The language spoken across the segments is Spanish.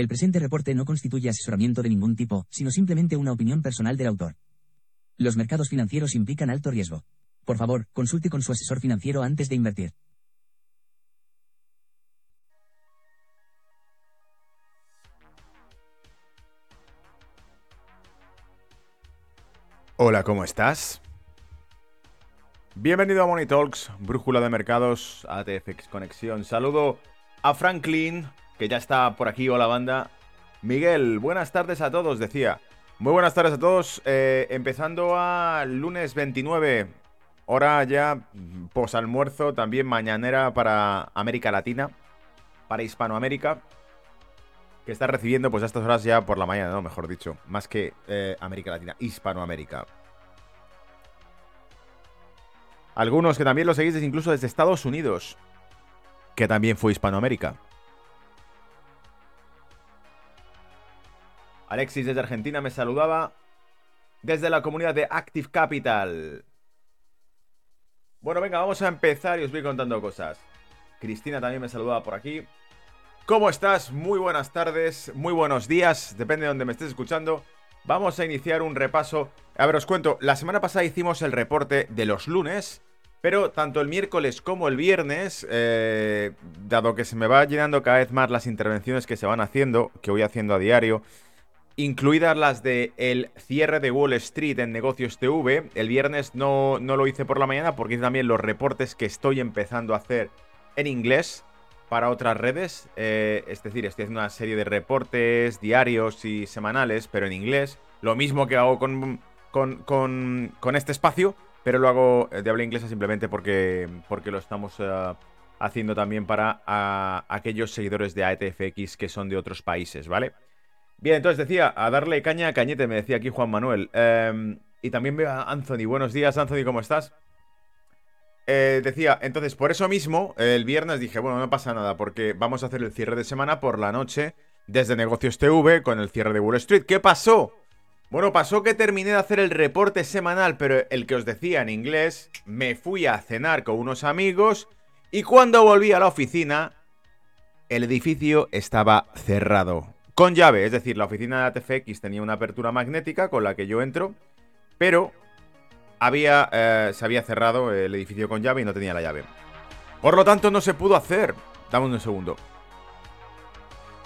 El presente reporte no constituye asesoramiento de ningún tipo, sino simplemente una opinión personal del autor. Los mercados financieros implican alto riesgo. Por favor, consulte con su asesor financiero antes de invertir. Hola, ¿cómo estás? Bienvenido a Money Talks, brújula de mercados, ATFX Conexión. Saludo a Franklin, que ya está por aquí, hola banda. Miguel, buenas tardes a todos, decía. Muy buenas tardes a todos, eh, empezando a lunes 29, hora ya posalmuerzo, también mañanera para América Latina, para Hispanoamérica, que está recibiendo pues a estas horas ya por la mañana, ¿no? Mejor dicho, más que eh, América Latina, Hispanoamérica. Algunos que también lo seguís incluso desde Estados Unidos, que también fue Hispanoamérica. Alexis desde Argentina me saludaba desde la comunidad de Active Capital. Bueno, venga, vamos a empezar y os voy contando cosas. Cristina también me saludaba por aquí. ¿Cómo estás? Muy buenas tardes, muy buenos días, depende de donde me estés escuchando. Vamos a iniciar un repaso. A ver, os cuento, la semana pasada hicimos el reporte de los lunes, pero tanto el miércoles como el viernes, eh, dado que se me va llenando cada vez más las intervenciones que se van haciendo, que voy haciendo a diario, incluidas las de el cierre de Wall Street en Negocios TV. El viernes no, no lo hice por la mañana porque hice también los reportes que estoy empezando a hacer en inglés para otras redes. Eh, es decir, estoy haciendo una serie de reportes diarios y semanales, pero en inglés. Lo mismo que hago con, con, con, este espacio, pero lo hago de habla inglesa simplemente porque, porque lo estamos eh, haciendo también para aquellos seguidores de AETFX que son de otros países, ¿vale? Bien, entonces decía, a darle caña a cañete, me decía aquí Juan Manuel. Em, y también veo a Anthony. Buenos días, Anthony, ¿cómo estás? Eh, decía, entonces por eso mismo, el viernes dije, bueno, no pasa nada, porque vamos a hacer el cierre de semana por la noche desde Negocios TV con el cierre de Wall Street. ¿Qué pasó? Bueno, pasó que terminé de hacer el reporte semanal, pero el que os decía en inglés, me fui a cenar con unos amigos y cuando volví a la oficina, el edificio estaba cerrado. Con llave, es decir, la oficina de ATFX tenía una apertura magnética con la que yo entro, pero había, eh, se había cerrado el edificio con llave y no tenía la llave. Por lo tanto, no se pudo hacer. Dame un segundo.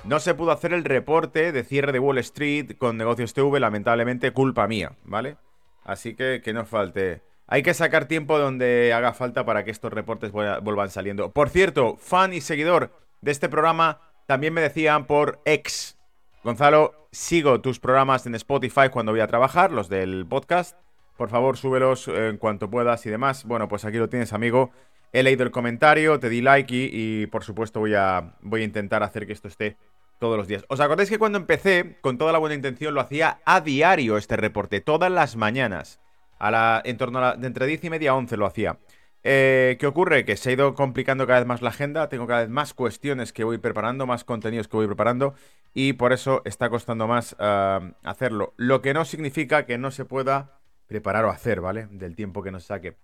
No se pudo hacer el reporte de cierre de Wall Street con negocios TV, lamentablemente, culpa mía, ¿vale? Así que que no falte. Hay que sacar tiempo donde haga falta para que estos reportes vuelvan saliendo. Por cierto, fan y seguidor de este programa, también me decían por ex Gonzalo, sigo tus programas en Spotify cuando voy a trabajar, los del podcast. Por favor, súbelos en cuanto puedas y demás. Bueno, pues aquí lo tienes, amigo. He leído el comentario, te di like y, por supuesto voy a, voy a intentar hacer que esto esté todos los días. ¿Os acordáis que cuando empecé, con toda la buena intención, lo hacía a diario este reporte, todas las mañanas? A la, en torno a la, de entre 10 y media a 11 lo hacía. Eh, ¿Qué ocurre? Que se ha ido complicando cada vez más la agenda, tengo cada vez más cuestiones que voy preparando, más contenidos que voy preparando y por eso está costando más ah, hacerlo. Lo que no significa que no se pueda preparar o hacer, ¿vale? Del tiempo que nos saque.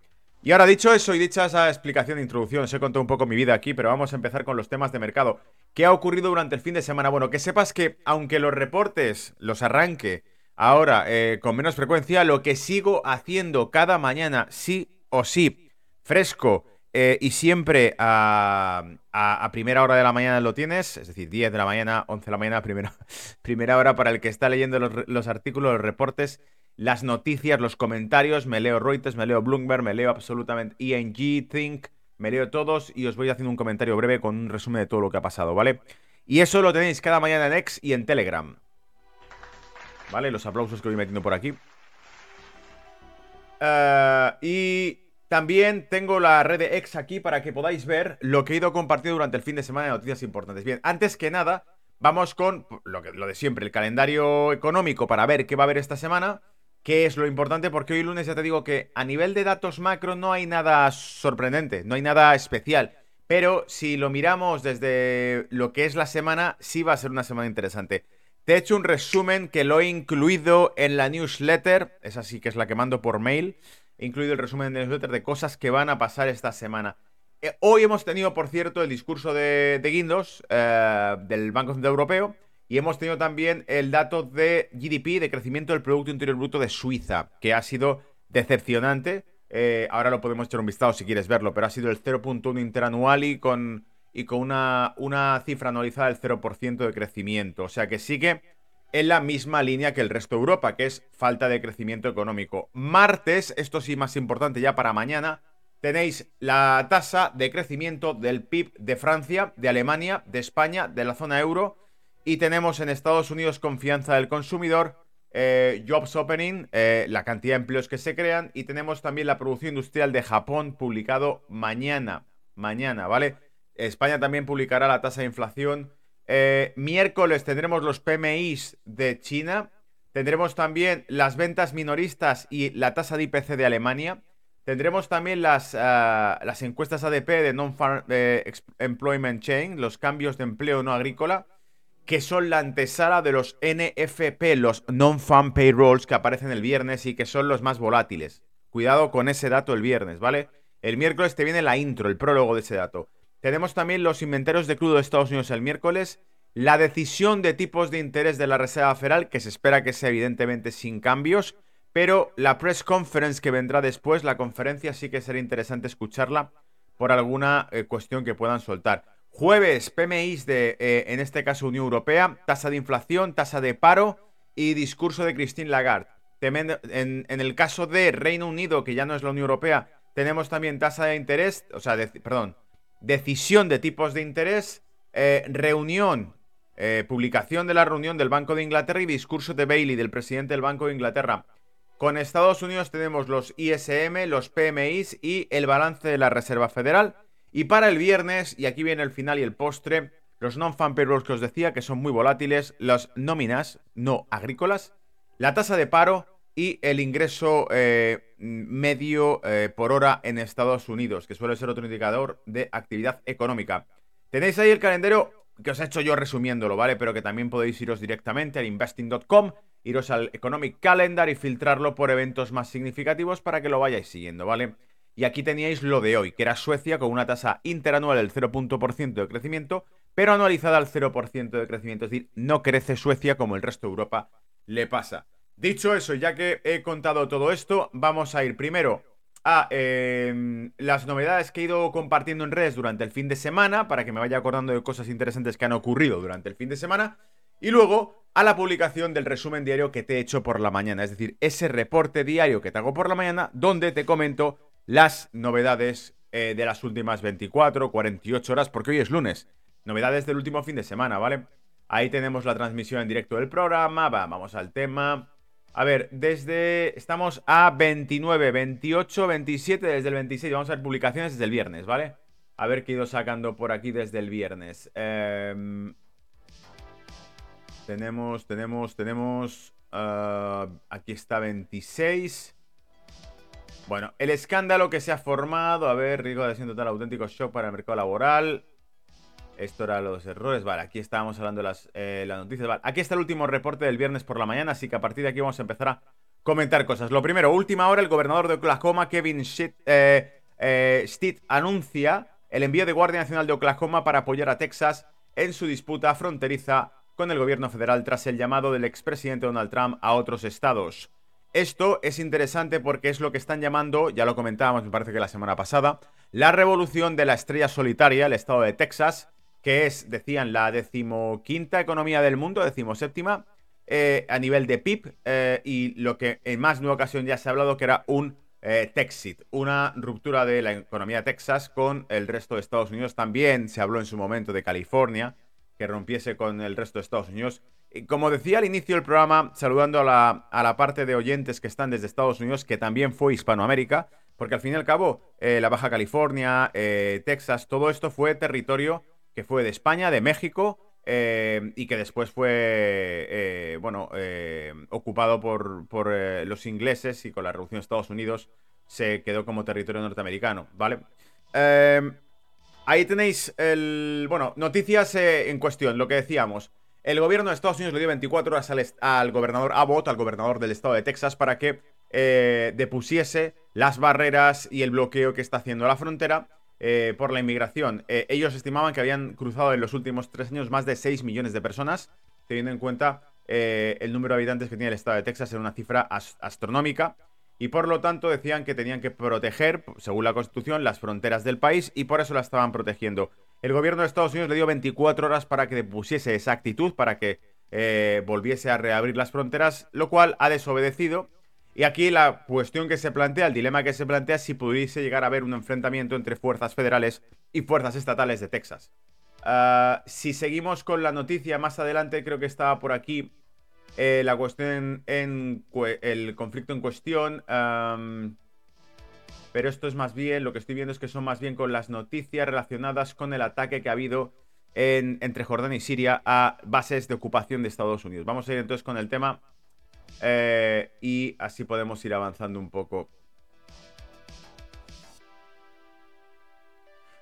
Y ahora dicho eso y dicha esa explicación de introducción, os he contado un poco mi vida aquí, pero vamos a empezar con los temas de mercado. ¿Qué ha ocurrido durante el fin de semana? Bueno, que sepas que aunque los reportes los arranque ahora eh, con menos frecuencia, lo que sigo haciendo cada mañana, sí o sí, fresco eh, y siempre a, primera hora de la mañana lo tienes, es decir, 10 de la mañana, 11 de la mañana, primera, primera hora para el que está leyendo los, artículos, los reportes, las noticias, los comentarios, me leo Reuters, me leo Bloomberg, me leo absolutamente ING, Think, me leo todos y os voy haciendo un comentario breve con un resumen de todo lo que ha pasado, ¿vale? Y eso lo tenéis cada mañana en X y en Telegram. ¿Vale? Los aplausos que voy metiendo por aquí. Eh, y también tengo la red de X aquí para que podáis ver lo que he ido compartiendo durante el fin de semana de noticias importantes. Bien, antes que nada, vamos con lo, lo de siempre, el calendario económico para ver qué va a haber esta semana. ¿Qué es lo importante? Porque hoy lunes ya te digo que a nivel de datos macro no hay nada sorprendente, no hay nada especial. Pero si lo miramos desde lo que es la semana, sí va a ser una semana interesante. Te he hecho un resumen que lo he incluido en la newsletter, esa sí que es la que mando por mail. Incluido el resumen de newsletter de cosas que van a pasar esta semana. Eh, hoy hemos tenido, por cierto, el discurso de, Guindos, eh, del Banco Central Europeo, Y hemos tenido también el dato de GDP, de crecimiento del Producto Interior Bruto de Suiza, que ha sido decepcionante. Eh, ahora lo podemos echar un vistazo si quieres verlo, pero ha sido el 0.1 interanual y con, y con una, una cifra anualizada del 0% de crecimiento. O sea que sigue en la misma línea que el resto de Europa, que es falta de crecimiento económico. Martes, esto sí más importante ya para mañana, tenéis la tasa de crecimiento del PIB de Francia, de Alemania, de España, de la zona euro. Y tenemos en Estados Unidos confianza del consumidor, eh, jobs opening, eh, la cantidad de empleos que se crean. Y tenemos también la producción industrial de Japón publicado mañana. Mañana, ¿vale? España también publicará la tasa de inflación eh, miércoles tendremos los PMIs de China. Tendremos también las ventas minoristas y la tasa de IPC de Alemania. Tendremos también las, ah, las encuestas ADP de Non-Farm Employment Chain, los cambios de empleo no agrícola, que son la antesala de los NFP, los Non-Farm Payrolls, que aparecen el viernes y que son los más volátiles. Cuidado con ese dato el viernes, ¿vale? El miércoles te viene la intro, el prólogo de ese dato. Tenemos también los inventarios de crudo de Estados Unidos el miércoles, la decisión de tipos de interés de la Reserva Federal, que se espera que sea evidentemente sin cambios, pero la press conference que vendrá después, la conferencia sí que será interesante escucharla por alguna eh, cuestión que puedan soltar. Jueves, PMIs de, eh, en este caso, Unión Europea, tasa de inflación, tasa de paro y discurso de Christine Lagarde. En, el caso de Reino Unido, que ya no es la Unión Europea, tenemos también tasa de interés, o sea, perdón, decisión de tipos de interés, eh, reunión, eh, publicación de la reunión del Banco de Inglaterra y discurso de Bailey, del presidente del Banco de Inglaterra. Con Estados Unidos tenemos los ISM, los PMIs y el balance de la Reserva Federal. Y para el viernes, y aquí viene el final y el postre, los non-fan payrolls que os decía, que son muy volátiles, las nóminas no agrícolas, la tasa de paro y el ingreso eh, medio eh, por hora en Estados Unidos, que suele ser otro indicador de actividad económica. Tenéis ahí el calendario que os he hecho yo resumiéndolo, ¿vale? Pero que también podéis iros directamente al investing.com, iros al Economic Calendar y filtrarlo por eventos más significativos para que lo vayáis siguiendo, ¿vale? Y aquí teníais lo de hoy, que era Suecia con una tasa interanual del 0% de crecimiento, pero anualizada al 0% de crecimiento. Es decir, no crece Suecia como el resto de Europa le pasa. Dicho eso, ya que he contado todo esto, vamos a ir primero a em, las novedades que he ido compartiendo en redes durante el fin de semana, para que me vaya acordando de cosas interesantes que han ocurrido durante el fin de semana, y luego a la publicación del resumen diario que te he hecho por la mañana, es decir, ese reporte diario que te hago por la mañana, donde te comento las novedades eh, de las últimas 24, 48 horas, porque hoy es lunes, novedades del último fin de semana, ¿vale? Ahí tenemos la transmisión en directo del programa, vamos al tema. A ver, desde. Estamos a 29, 28, 27, desde el 26. Vamos a ver publicaciones desde el viernes, ¿vale? A ver qué he ido sacando por aquí desde el viernes. Em, tenemos, tenemos, tenemos. Ah, aquí está 26. Bueno, el escándalo que se ha formado. A ver, riesgo de total auténtico shock para el mercado laboral. Esto era los errores. Vale, aquí estábamos hablando de las, eh, noticias. Vale, aquí está el último reporte del viernes por la mañana, así que a partir de aquí vamos a empezar a comentar cosas. Lo primero, última hora, el gobernador de Oklahoma, Kevin Stitt, eh, eh, anuncia el envío de Guardia Nacional de Oklahoma para apoyar a Texas en su disputa fronteriza con el gobierno federal tras el llamado del expresidente Donald Trump a otros estados. Esto es interesante porque es lo que están llamando, ya lo comentábamos me parece que la semana pasada, la revolución de la estrella solitaria, el estado de Texas, que es, decían, la decimoquinta economía del mundo, decimoséptima, eh, a nivel de PIB, eh, y lo que en más de una ocasión ya se ha hablado que era un eh, Texit, una ruptura de la economía de Texas con el resto de Estados Unidos. También se habló en su momento de California, que rompiese con el resto de Estados Unidos. Y como decía al inicio del programa, saludando a la, a la parte de oyentes que están desde Estados Unidos, que también fue Hispanoamérica, porque al fin y al cabo, la Baja California, Texas, todo esto fue territorio fue de España, de México, eh, y que después fue, eh, bueno, eh, ocupado por, los ingleses y con la Revolución de Estados Unidos se quedó como territorio norteamericano, ¿vale? ahí tenéis el, bueno, noticias en cuestión, lo que decíamos. El gobierno de Estados Unidos le dio 24 horas al gobernador Abbott, al gobernador del estado de Texas, para que depusiese las barreras y el bloqueo que está haciendo la frontera eh, por la inmigración. Eh, ellos estimaban que habían cruzado en los últimos tres años más de 6 millones de personas teniendo en cuenta eh, el número de habitantes que tiene el estado de Texas, era una cifra astronómica. Y por lo tanto decían que tenían que proteger, según la Constitución, las fronteras del país y por eso la estaban protegiendo. El gobierno de Estados Unidos le dio 24 horas para que pusiese esa actitud, para que eh, volviese a reabrir las fronteras, lo cual ha desobedecido. Y aquí la cuestión que se plantea, el dilema que se plantea es si pudiese llegar a haber un enfrentamiento entre fuerzas federales y fuerzas estatales de Texas. Ah, si seguimos con la noticia más adelante, creo que estaba por aquí eh, la cuestión el conflicto en cuestión. pero esto es más bien, lo que estoy viendo es que son más bien con las noticias relacionadas con el ataque que ha habido entre Jordania y Siria a bases de ocupación de Estados Unidos. Vamos a ir entonces con el tema eh, y así podemos ir avanzando un poco.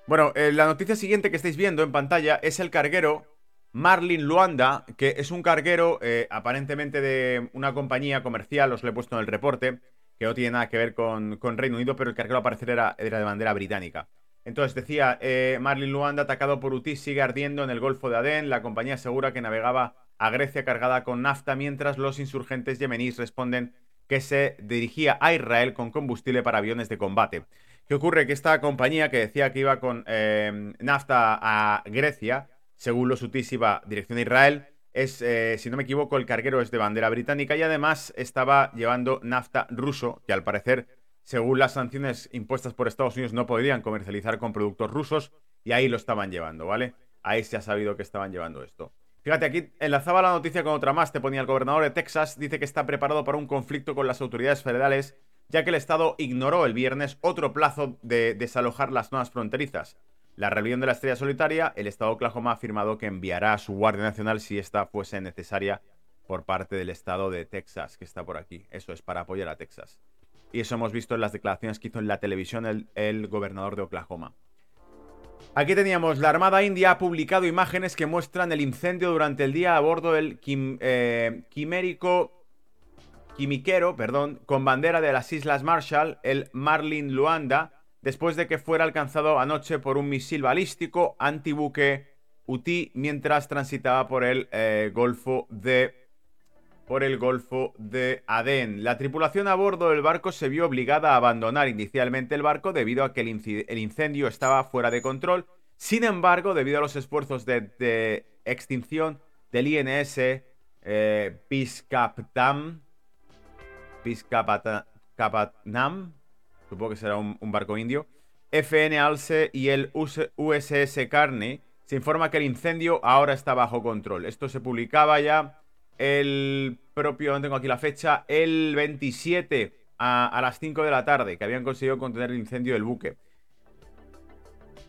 Bueno, eh, la noticia siguiente que estáis viendo en pantalla es el carguero Marlin Luanda, que es un carguero eh, aparentemente de una compañía comercial, os lo he puesto en el reporte, que no tiene nada que ver con, Reino Unido, pero el carguero al parecer era, de bandera británica. Entonces decía, Marlin Luanda, atacado por UTI, sigue ardiendo en el Golfo de Adén. La compañía asegura que navegaba a Grecia cargada con nafta, mientras los insurgentes yemeníes responden que se dirigía a Israel con combustible para aviones de combate. ¿Qué ocurre? Que esta compañía que decía que iba con eh, nafta a Grecia, según los UTIs iba dirección a Israel, es, eh, si no me equivoco, el carguero es de bandera británica y además estaba llevando nafta ruso, que al parecer según las sanciones impuestas por Estados Unidos, no podrían comercializar con productos rusos y ahí lo estaban llevando, ¿vale? Ahí se ha sabido que estaban llevando esto. Fíjate, aquí enlazaba la noticia con otra más, te ponía el gobernador de Texas, dice que está preparado para un conflicto con las autoridades federales, ya que el Estado ignoró el viernes otro plazo de desalojar las zonas fronterizas. La rebelión de la estrella solitaria, el Estado de Oklahoma ha afirmado que enviará a su Guardia Nacional si esta fuese necesaria por parte del Estado de Texas, que está por aquí. Eso es para apoyar a Texas. Y eso hemos visto en las declaraciones que hizo en la televisión el, gobernador de Oklahoma. Aquí teníamos, la Armada India ha publicado imágenes que muestran el incendio durante el día a bordo del eh, quimérico, quimiquero, perdón, con bandera de las Islas Marshall, el Marlin Luanda, después de que fuera alcanzado anoche por un misil balístico antibuque UTI mientras transitaba por el eh, Golfo de por el Golfo de Adén. La tripulación a bordo del barco se vio obligada a abandonar inicialmente el barco debido a que el, incendio estaba fuera de control. Sin embargo, debido a los esfuerzos de, extinción del INS eh, Piscaptam, supongo que será un, un, barco indio, FN Alce y el USS Carney, se informa que el incendio ahora está bajo control. Esto se publicaba ya el propio, tengo aquí la fecha, el 27 a, las 5 de la tarde, que habían conseguido contener el incendio del buque.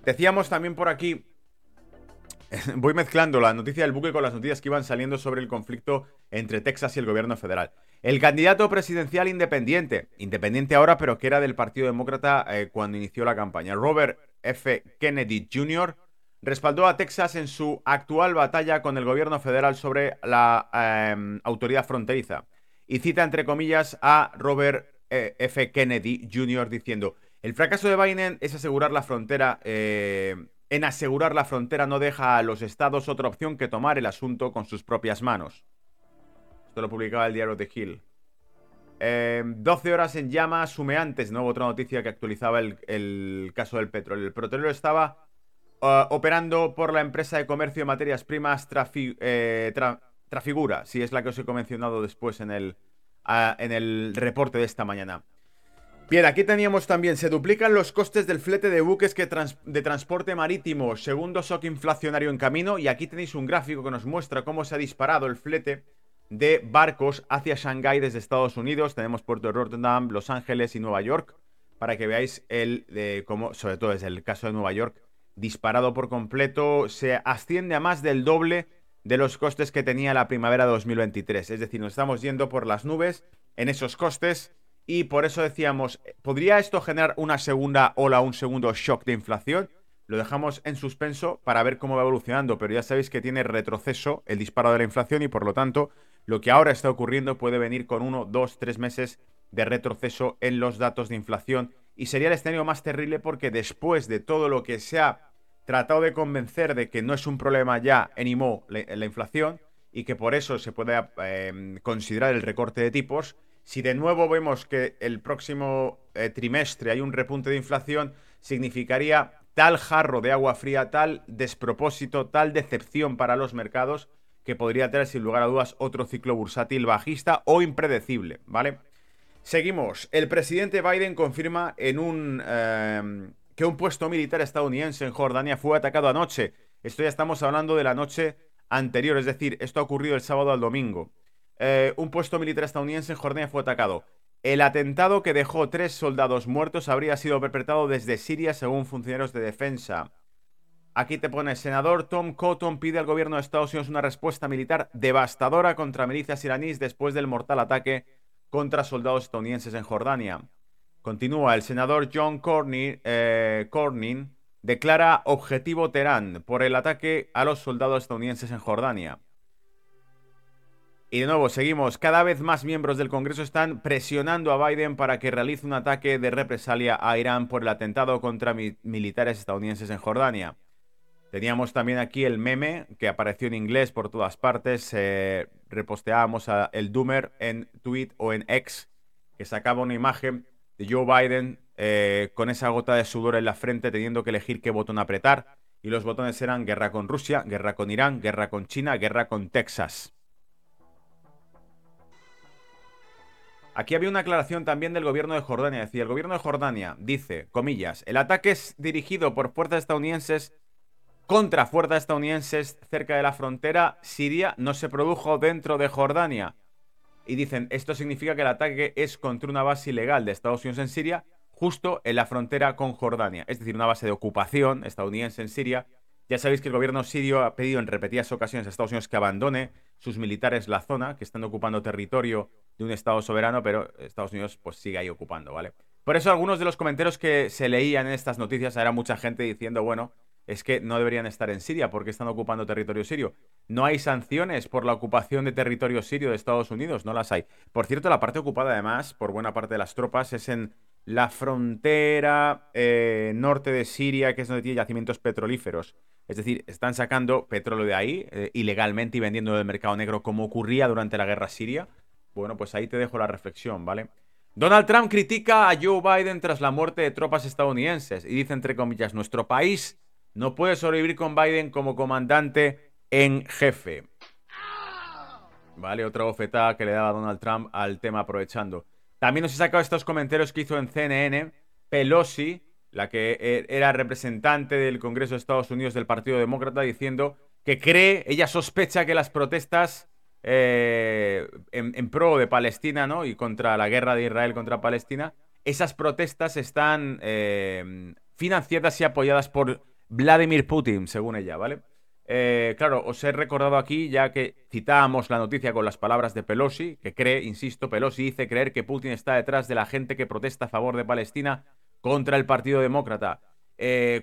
Decíamos también por aquí, voy mezclando la noticia del buque con las noticias que iban saliendo sobre el conflicto entre Texas y el gobierno federal. El candidato presidencial independiente, independiente ahora, pero que era del Partido Demócrata eh, cuando inició la campaña, Robert F. Kennedy Jr., respaldó a Texas en su actual batalla con el gobierno federal sobre la em, autoridad fronteriza. Y cita entre comillas a Robert eh, F. Kennedy Jr. diciendo, el fracaso de Biden es asegurar la frontera. Eh, en asegurar la frontera no deja a los estados otra opción que tomar el asunto con sus propias manos. Esto lo publicaba el diario The Hill. 12 em, horas en llamas humeantes, ¿no? Otra noticia que actualizaba el, el caso del petróleo. El petróleo estaba Operando por la empresa de comercio de materias primas eh, Trafigura, si es la que os he mencionado después en el, en el reporte de esta mañana. Bien, aquí teníamos también, se duplican los costes del flete de buques que de transporte marítimo, segundo shock inflacionario en camino, y aquí tenéis un gráfico que nos muestra cómo se ha disparado el flete de barcos hacia Shanghái desde Estados Unidos. Tenemos Puerto de Rotterdam, Los Ángeles y Nueva York, para que veáis el de cómo, sobre todo desde el caso de Nueva York, disparado por completo, se asciende a más del doble de los costes que tenía la primavera de 2023. Es decir, nos estamos yendo por las nubes en esos costes y por eso decíamos, ¿podría esto generar una segunda ola, un segundo shock de inflación? Lo dejamos en suspenso para ver cómo va evolucionando, pero ya sabéis que tiene retroceso el disparo de la inflación y por lo tanto lo que ahora está ocurriendo puede venir con uno, dos, tres meses de retroceso en los datos de inflación y sería el escenario más terrible porque después de todo lo que se ha tratado de convencer de que no es un problema ya en IMO la, inflación y que por eso se puede em, considerar el recorte de tipos. Si de nuevo vemos que el próximo eh, trimestre hay un repunte de inflación, significaría tal jarro de agua fría, tal despropósito, tal decepción para los mercados que podría tener sin lugar a dudas otro ciclo bursátil bajista o impredecible, ¿vale? Seguimos. El presidente Biden confirma en un em, que un puesto militar estadounidense en Jordania fue atacado anoche. Esto ya estamos hablando de la noche anterior, es decir, esto ha ocurrido el sábado al domingo. Eh, un puesto militar estadounidense en Jordania fue atacado. El atentado que dejó tres soldados muertos habría sido perpetrado desde Siria según funcionarios de defensa. Aquí te pone, senador Tom Cotton pide al gobierno de Estados Unidos una respuesta militar devastadora contra milicias iraníes después del mortal ataque contra soldados estadounidenses en Jordania. Continúa, el senador John Cornyn, eh, Cornyn declara objetivo Teherán por el ataque a los soldados estadounidenses en Jordania. Y de nuevo, seguimos. Cada vez más miembros del Congreso están presionando a Biden para que realice un ataque de represalia a Irán por el atentado contra militares estadounidenses en Jordania. Teníamos también aquí el meme que apareció en inglés por todas partes. reposteábamos a el Doomer en tweet o en X, que sacaba una imagen de Joe Biden eh, con esa gota de sudor en la frente teniendo que elegir qué botón apretar. Y los botones eran guerra con Rusia, guerra con Irán, guerra con China, guerra con Texas. Aquí había una aclaración también del gobierno de Jordania. Decía, el gobierno de Jordania dice, comillas, el ataque es dirigido por fuerzas estadounidenses contra fuerzas estadounidenses cerca de la frontera siria, no se produjo dentro de Jordania. Y dicen, esto significa que el ataque es contra una base ilegal de Estados Unidos en Siria, justo en la frontera con Jordania. Es decir, una base de ocupación estadounidense en Siria. Ya sabéis que el gobierno sirio ha pedido en repetidas ocasiones a Estados Unidos que abandone sus militares la zona, que están ocupando territorio de un Estado soberano, pero Estados Unidos pues sigue ahí ocupando, ¿vale? Por eso algunos de los comentarios que se leían en estas noticias era mucha gente diciendo, bueno, es que no deberían estar en Siria porque están ocupando territorio sirio. No hay sanciones por la ocupación de territorio sirio de Estados Unidos, no las hay. Por cierto, la parte ocupada además por buena parte de las tropas es en la frontera eh, norte de Siria, que es donde tiene yacimientos petrolíferos. Es decir, están sacando petróleo de ahí eh, ilegalmente y vendiendo del mercado negro como ocurría durante la guerra siria. Bueno, pues ahí te dejo la reflexión, ¿vale? Donald Trump critica a Joe Biden tras la muerte de tropas estadounidenses y dice entre comillas, nuestro país no puede sobrevivir con Biden como comandante en jefe. Vale, otra bofetada que le daba Donald Trump al tema aprovechando. También nos he sacado estos comentarios que hizo en CNN Pelosi, la que e, era representante del Congreso de Estados Unidos del Partido Demócrata, diciendo que cree, ella sospecha que las protestas eh, en, pro de Palestina, ¿no? Y contra la guerra de Israel contra Palestina, esas protestas están eh, financiadas y apoyadas por Vladimir Putin, según ella, ¿vale? Eh, claro, os he recordado aquí, ya que citábamos la noticia con las palabras de Pelosi, que cree, insisto, Pelosi dice creer que Putin está detrás de la gente que protesta a favor de Palestina contra el Partido Demócrata.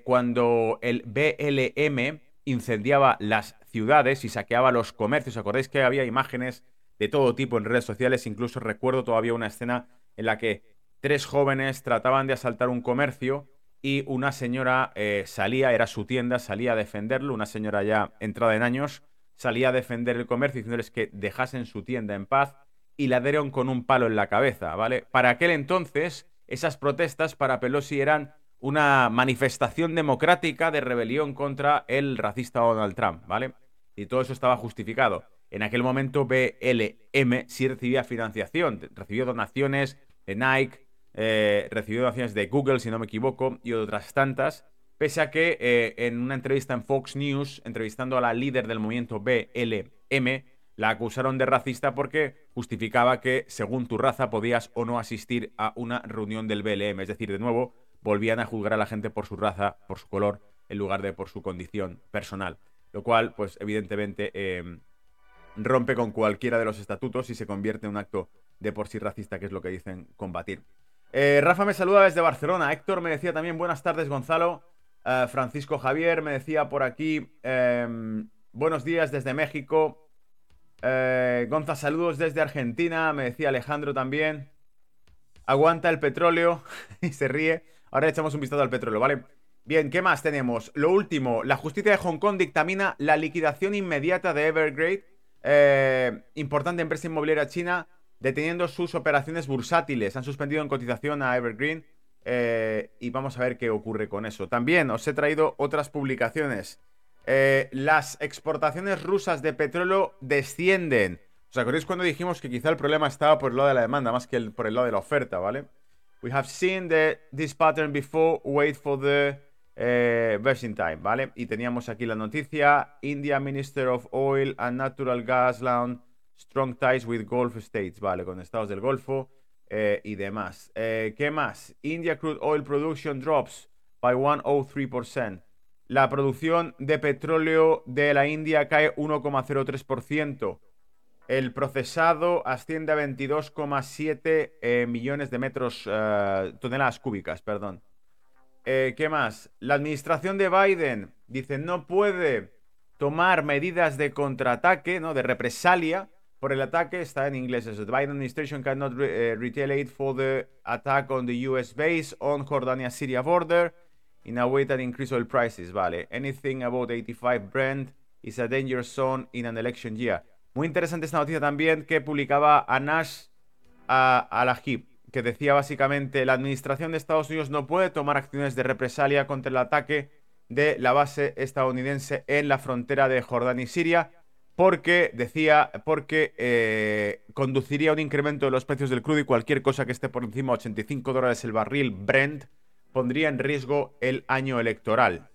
cuando el BLM incendiaba las ciudades y saqueaba los comercios. ¿Acordáis que había imágenes de todo tipo en redes sociales? Incluso recuerdo todavía una escena en la que tres jóvenes trataban de asaltar un comercio y una señora eh, salía, era su tienda, salía a defenderlo, una señora ya entrada en años, salía a defender el comercio diciéndoles que dejasen su tienda en paz y la dieron con un palo en la cabeza, ¿vale? Para aquel entonces, esas protestas para Pelosi eran una manifestación democrática de rebelión contra el racista Donald Trump, ¿vale? y todo eso estaba justificado. En aquel momento BLM sí recibía financiación, recibió donaciones de Nike, eh, recibió donaciones de Google, si no me equivoco, y otras tantas, pese a que eh, en una entrevista en Fox News, entrevistando a la líder del movimiento BLM, la acusaron de racista porque justificaba que según tu raza podías o no asistir a una reunión del BLM. Es decir, de nuevo, volvían a juzgar a la gente por su raza, por su color, en lugar de por su condición personal lo cual, pues evidentemente, em, rompe con cualquiera de los estatutos y se convierte en un acto de por sí racista, que es lo que dicen combatir. Eh, Rafa me saluda desde Barcelona. Héctor me decía también buenas tardes, Gonzalo. Eh, Francisco Javier me decía por aquí em, buenos días desde México. Eh, saludos desde Argentina. Me decía Alejandro también. Aguanta el petróleo y se ríe. Ahora echamos un vistazo al petróleo, ¿vale? Bien, ¿qué más tenemos? Lo último, la justicia de Hong Kong dictamina la liquidación inmediata de Evergrande. eh, importante empresa inmobiliaria china deteniendo sus operaciones bursátiles. Han suspendido en cotización a Evergreen eh, y vamos a ver qué ocurre con eso. También os he traído otras publicaciones. Eh, las exportaciones rusas de petróleo descienden. ¿Os acordáis cuando dijimos que quizá el problema estaba por el lado de la demanda más que por el lado de la oferta, ¿vale? We have seen this pattern before, wait for the eh, version time, ¿vale? Y teníamos aquí la noticia, India Minister of Oil and Natural Gas Launch strong ties with Gulf States, ¿vale? Con estados del Golfo. Eh, y demás. Eh, ¿Qué más? India crude oil production drops by 103%. La producción de petróleo de la India cae 1,03%. El procesado asciende a 22,7 eh, millones de metros, toneladas cúbicas, perdón. ¿Qué más? La administración de Biden dice no puede tomar medidas de contraataque, ¿no? De represalia por el ataque está en inglés. The Biden administration cannot re retaliate for the attack on the US base on Jordania-Syria border in a way that increase oil prices. Vale. Anything about 85 Brent is a danger zone in an election year. Muy interesante esta noticia también que publicaba Anash Alajib, que decía básicamente la administración de Estados Unidos no puede tomar acciones de represalia contra el ataque de la base estadounidense en la frontera de Jordania y Siria porque decía, porque eh, conduciría a un incremento de los precios del crudo y cualquier cosa que esté por encima de 85 dólares el barril Brent pondría en riesgo el año electoral.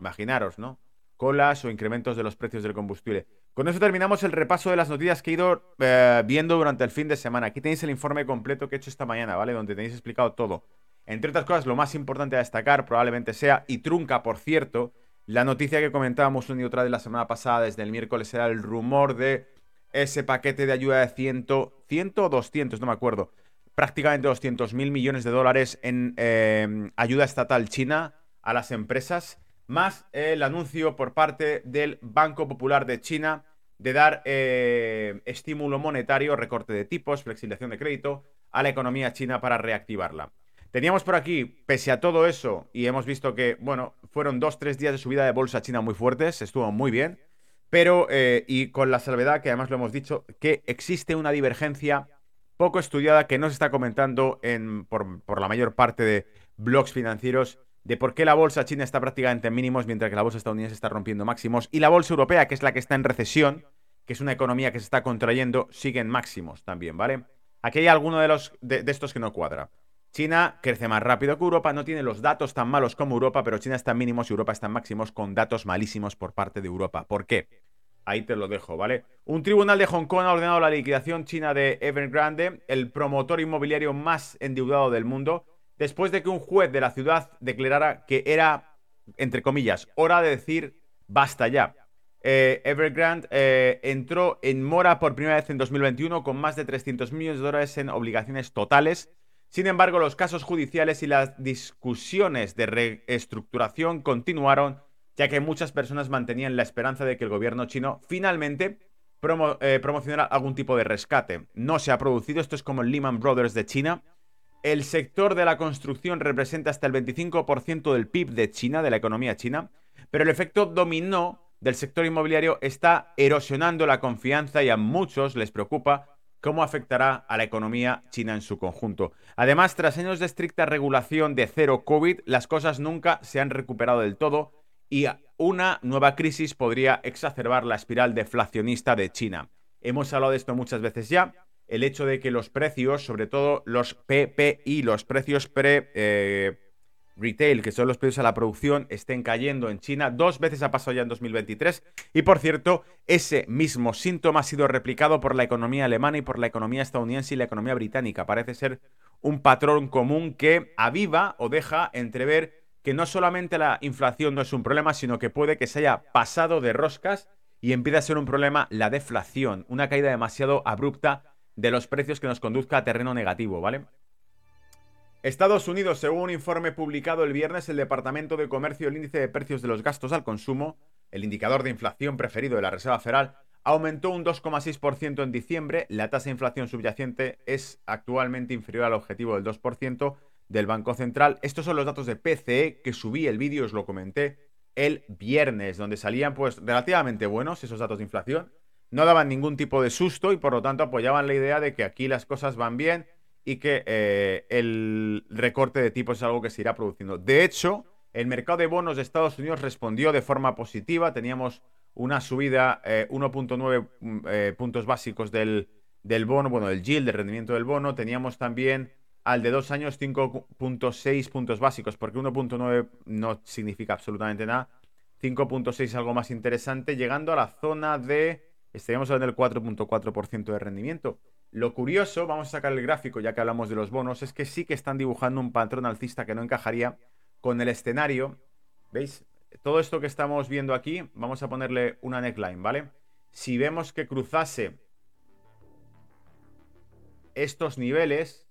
Imaginaros, ¿no? Colas o incrementos de los precios del combustible. Con eso terminamos el repaso de las noticias que he ido eh, viendo durante el fin de semana. Aquí tenéis el informe completo que he hecho esta mañana, ¿vale? Donde tenéis explicado todo. Entre otras cosas, lo más importante a destacar probablemente sea, y trunca, por cierto, la noticia que comentábamos una y otra de la semana pasada, desde el miércoles, era el rumor de ese paquete de ayuda de 100, 100 o 200, no me acuerdo, prácticamente 200 mil millones de dólares en eh, ayuda estatal china a las empresas, más el anuncio por parte del Banco Popular de China de dar eh, estímulo monetario, recorte de tipos, flexibilización de crédito a la economía china para reactivarla. Teníamos por aquí, pese a todo eso, y hemos visto que, bueno, fueron dos, tres días de subida de bolsa china muy fuertes, estuvo muy bien, pero, eh, y con la salvedad, que además lo hemos dicho, que existe una divergencia poco estudiada que no se está comentando en, por, la mayor parte de blogs financieros de por qué la bolsa china está prácticamente en mínimos mientras que la bolsa estadounidense está rompiendo máximos y la bolsa europea, que es la que está en recesión, que es una economía que se está contrayendo, sigue en máximos también, ¿vale? Aquí hay alguno de, los, de estos que no cuadra. China crece más rápido que Europa, no tiene los datos tan malos como Europa, pero China está en mínimos y Europa está en máximos con datos malísimos por parte de Europa. ¿Por qué? Ahí te lo dejo, ¿vale? Un tribunal de Hong Kong ha ordenado la liquidación china de Evergrande, el promotor inmobiliario más endeudado del mundo, después de que un juez de la ciudad declarara que era, entre comillas, hora de decir basta ya. Eh, Evergrande eh, entró en mora por primera vez en 2021 con más de 300 millones de dólares en obligaciones totales sin embargo, los casos judiciales y las discusiones de reestructuración continuaron, ya que muchas personas mantenían la esperanza de que el gobierno chino finalmente eh, promocionara algún tipo de rescate. No se ha producido, esto es como el Lehman Brothers de China. El sector de la construcción representa hasta el 25% del PIB de China, de la economía china, pero el efecto dominó del sector inmobiliario está erosionando la confianza y a muchos les preocupa cómo afectará a la economía china en su conjunto. Además, tras años de estricta regulación de cero COVID, las cosas nunca se han recuperado del todo y una nueva crisis podría exacerbar la espiral deflacionista de China. Hemos hablado de esto muchas veces ya. El hecho de que los precios, sobre todo los PPI, los precios pre, eh, retail, que son los precios a la producción, estén cayendo en China. Dos veces ha pasado ya en 2023. Y por cierto, ese mismo síntoma ha sido replicado por la economía alemana y por la economía estadounidense y la economía británica. Parece ser un patrón común que aviva o deja entrever que no solamente la inflación no es un problema, sino que puede que se haya pasado de roscas y empiece a ser un problema la deflación, una caída demasiado abrupta de los precios que nos conduzca a terreno negativo, ¿vale? Estados Unidos, según un informe publicado el viernes, el Departamento de Comercio, el índice de precios de los gastos al consumo, el indicador de inflación preferido de la Reserva Federal, aumentó un 2,6% en diciembre. La tasa de inflación subyacente es actualmente inferior al objetivo del 2% del Banco Central. Estos son los datos de PCE que subí el vídeo, os lo comenté el viernes, donde salían pues relativamente buenos esos datos de inflación. no daban ningún tipo de susto y por lo tanto apoyaban la idea de que aquí las cosas van bien y que eh, el recorte de tipos es algo que se irá produciendo. De hecho, el mercado de bonos de Estados Unidos respondió de forma positiva. Teníamos una subida 1.9 eh, mm, eh, puntos básicos del, del, bono, bueno, del yield, del rendimiento del bono. Teníamos también al de dos años 5.6 puntos básicos, porque 1.9 no significa absolutamente nada. 5.6 algo más interesante, llegando a la zona de, estaríamos hablando del 4.4% de rendimiento. Lo curioso, vamos a sacar el gráfico ya que hablamos de los bonos, es que sí que están dibujando un patrón alcista que no encajaría con el escenario. ¿Veis? Todo esto que estamos viendo aquí, vamos a ponerle una neckline, ¿vale? Si vemos que cruzase estos niveles,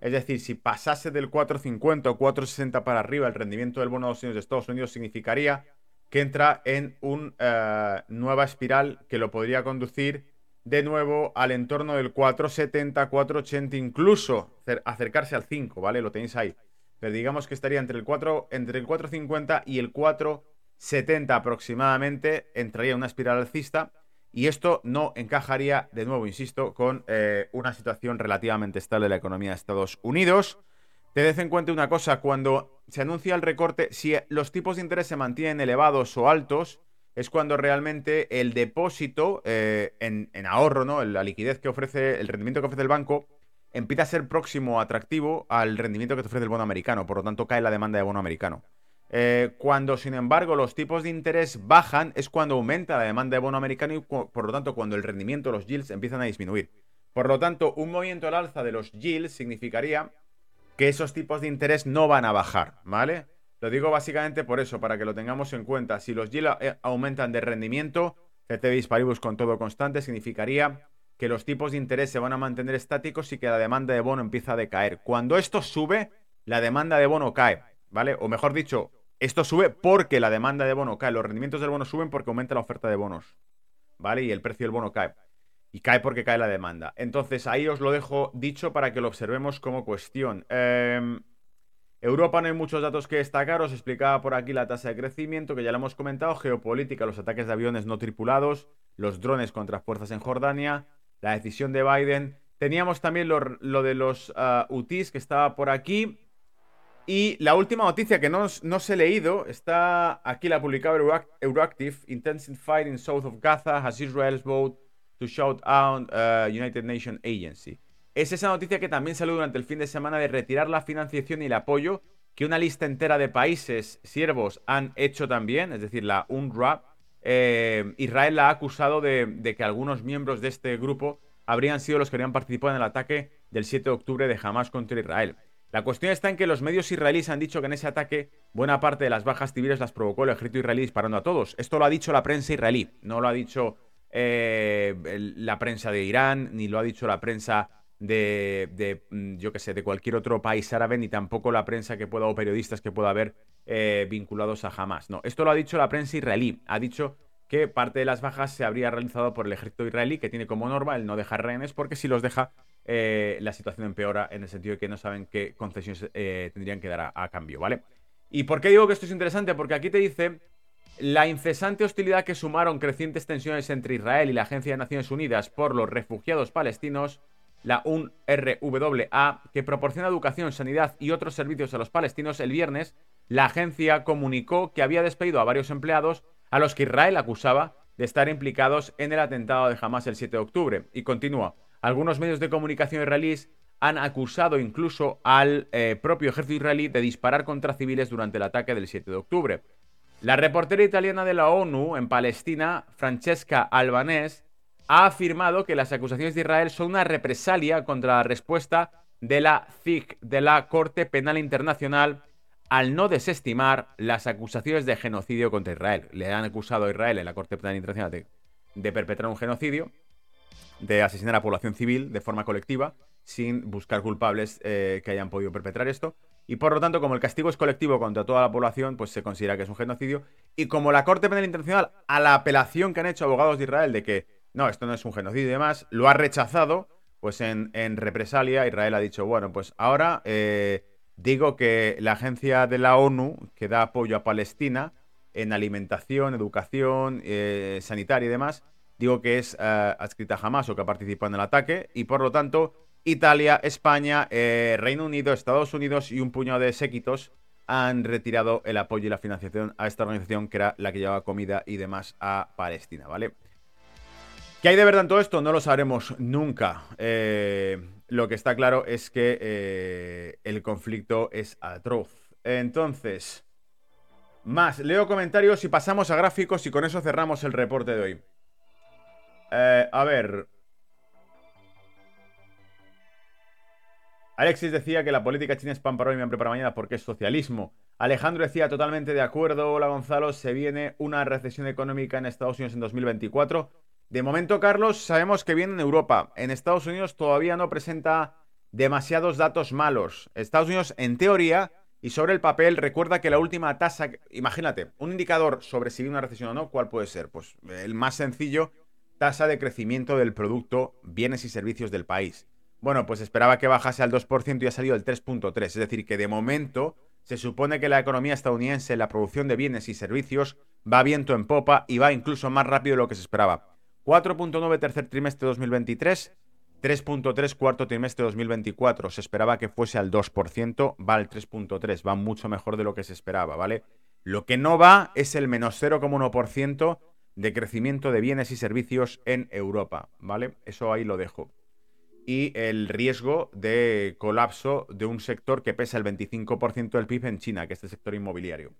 es decir, si pasase del 450 o 460 para arriba el rendimiento del bono de Estados Unidos significaría que entra en una eh, nueva espiral que lo podría conducir de nuevo al entorno del 470, 480, incluso acercarse al 5, ¿vale? Lo tenéis ahí. Pero digamos que estaría entre el, 4, entre el 450 y el 470 aproximadamente, entraría una espiral alcista y esto no encajaría, de nuevo, insisto, con eh, una situación relativamente estable de la economía de Estados Unidos. Tened en cuenta una cosa, cuando se anuncia el recorte, si los tipos de interés se mantienen elevados o altos, es cuando realmente el depósito eh, en, ahorro, ¿no? La liquidez que ofrece, el rendimiento que ofrece el banco, empieza a ser próximo atractivo al rendimiento que te ofrece el bono americano. Por lo tanto, cae la demanda de bono americano. Eh, cuando, sin embargo, los tipos de interés bajan, es cuando aumenta la demanda de bono americano y, por lo tanto, cuando el rendimiento, los yields, empiezan a disminuir. Por lo tanto, un movimiento al alza de los yields significaría que esos tipos de interés no van a bajar, ¿vale? Lo digo básicamente por eso, para que lo tengamos en cuenta. Si los yields eh, aumentan de rendimiento, CT paribus con todo constante, significaría que los tipos de interés se van a mantener estáticos y que la demanda de bono empieza a decaer. Cuando esto sube, la demanda de bono cae, ¿vale? O mejor dicho, esto sube porque la demanda de bono cae. Los rendimientos del bono suben porque aumenta la oferta de bonos, ¿vale? Y el precio del bono cae y cae porque cae la demanda. Entonces ahí os lo dejo dicho para que lo observemos como cuestión. Em, Europa no hay muchos datos que destacar, os explicaba por aquí la tasa de crecimiento que ya lo hemos comentado, geopolítica, los ataques de aviones no tripulados, los drones contra fuerzas en Jordania, la decisión de Biden. Teníamos también lo, de los uh, UTIs que estaba por aquí. Y la última noticia que no, os he leído, está aquí la publicaba Euroactive, Intensive Fighting South of Gaza has Israel's vote to shout out uh, United Nations Agency. Es esa noticia que también salió durante el fin de semana de retirar la financiación y el apoyo que una lista entera de países siervos han hecho también, es decir, la UNRWA. Eh, Israel la ha acusado de, que algunos miembros de este grupo habrían sido los que habrían participado en el ataque del 7 de octubre de Hamas contra Israel. La cuestión está en que los medios israelíes han dicho que en ese ataque buena parte de las bajas civiles las provocó el ejército israelí disparando a todos. Esto lo ha dicho la prensa israelí, no lo ha dicho eh, la prensa de Irán, ni lo ha dicho la prensa de, mm, yo que sé, de cualquier otro país árabe, ni tampoco la prensa que pueda o periodistas que pueda haber eh, vinculados a Hamas. No, esto lo ha dicho la prensa israelí. Ha dicho que parte de las bajas se habría realizado por el ejército israelí, que tiene como norma el no dejar rehenes, porque si los deja, eh, la situación empeora en el sentido de que no saben qué concesiones tendrían que dar a cambio, ¿vale? ¿Y por qué digo que esto es interesante? Porque aquí te dice la incesante hostilidad que sumaron crecientes tensiones entre Israel y la Agencia de Naciones Unidas por los refugiados palestinos, la UNRWA, que proporciona educación, sanidad y otros servicios a los palestinos, el viernes, la agencia comunicó que había despedido a varios empleados a los que Israel acusaba de estar implicados en el atentado de Hamas el 7 de octubre. Y continúa, algunos medios de comunicación israelíes han acusado incluso al eh, propio ejército israelí de disparar contra civiles durante el ataque del 7 de octubre. La reportera italiana de la ONU en Palestina, Francesca Albanese, ha afirmado que las acusaciones de Israel son una represalia contra la respuesta de la CIC, de la Corte Penal Internacional, al no desestimar las acusaciones de genocidio contra Israel. Le han acusado a Israel en la Corte Penal Internacional de, perpetrar un genocidio, de asesinar a población civil de forma colectiva, sin buscar culpables eh, que hayan podido perpetrar esto. Y por lo tanto, como el castigo es colectivo contra toda la población, pues se considera que es un genocidio. Y como la Corte Penal Internacional, a la apelación que han hecho abogados de Israel de que no, esto no es un genocidio y demás, lo ha rechazado, pues en, represalia. Israel ha dicho, bueno, pues ahora eh, digo que la agencia de la ONU que da apoyo a Palestina en alimentación, educación, eh, sanitaria y demás, digo que es eh, adscrita jamás o que ha participado en el ataque, y por lo tanto, Italia, España, eh, Reino Unido, Estados Unidos y un puñado de séquitos han retirado el apoyo y la financiación a esta organización que era la que llevaba comida y demás a Palestina, ¿vale? ¿Qué hay de verdad en todo esto? No lo sabremos nunca. Eh, lo que está claro es que el conflicto es atroz. Entonces, más, leo comentarios y pasamos a gráficos y con eso cerramos el reporte de hoy. Eh, a ver. Alexis decía que la política china es pan para hoy y hambre para mañana porque es socialismo. Alejandro decía totalmente de acuerdo. Hola Gonzalo, se viene una recesión económica en Estados Unidos en 2024. De momento, Carlos, sabemos que viene en Europa. En Estados Unidos todavía no presenta demasiados datos malos. Estados Unidos, en teoría, y sobre el papel, recuerda que la última tasa, imagínate, un indicador sobre si viene una recesión o no, ¿cuál puede ser? Pues el más sencillo, tasa de crecimiento del producto, bienes y servicios del país. Bueno, pues esperaba que bajase al 2% y ha salido el 3.3%. Es decir, que de momento se supone que la economía estadounidense, la producción de bienes y servicios, va viento en popa y va incluso más rápido de lo que se esperaba. 4.9 tercer trimestre de 2023, 3.3 cuarto trimestre de 2024. Se esperaba que fuese al 2%, va al 3.3, va mucho mejor de lo que se esperaba, ¿vale? Lo que no va es el menos 0,1% de crecimiento de bienes y servicios en Europa, ¿vale? Eso ahí lo dejo. Y el riesgo de colapso de un sector que pesa el 25% del PIB en China, que es el sector inmobiliario.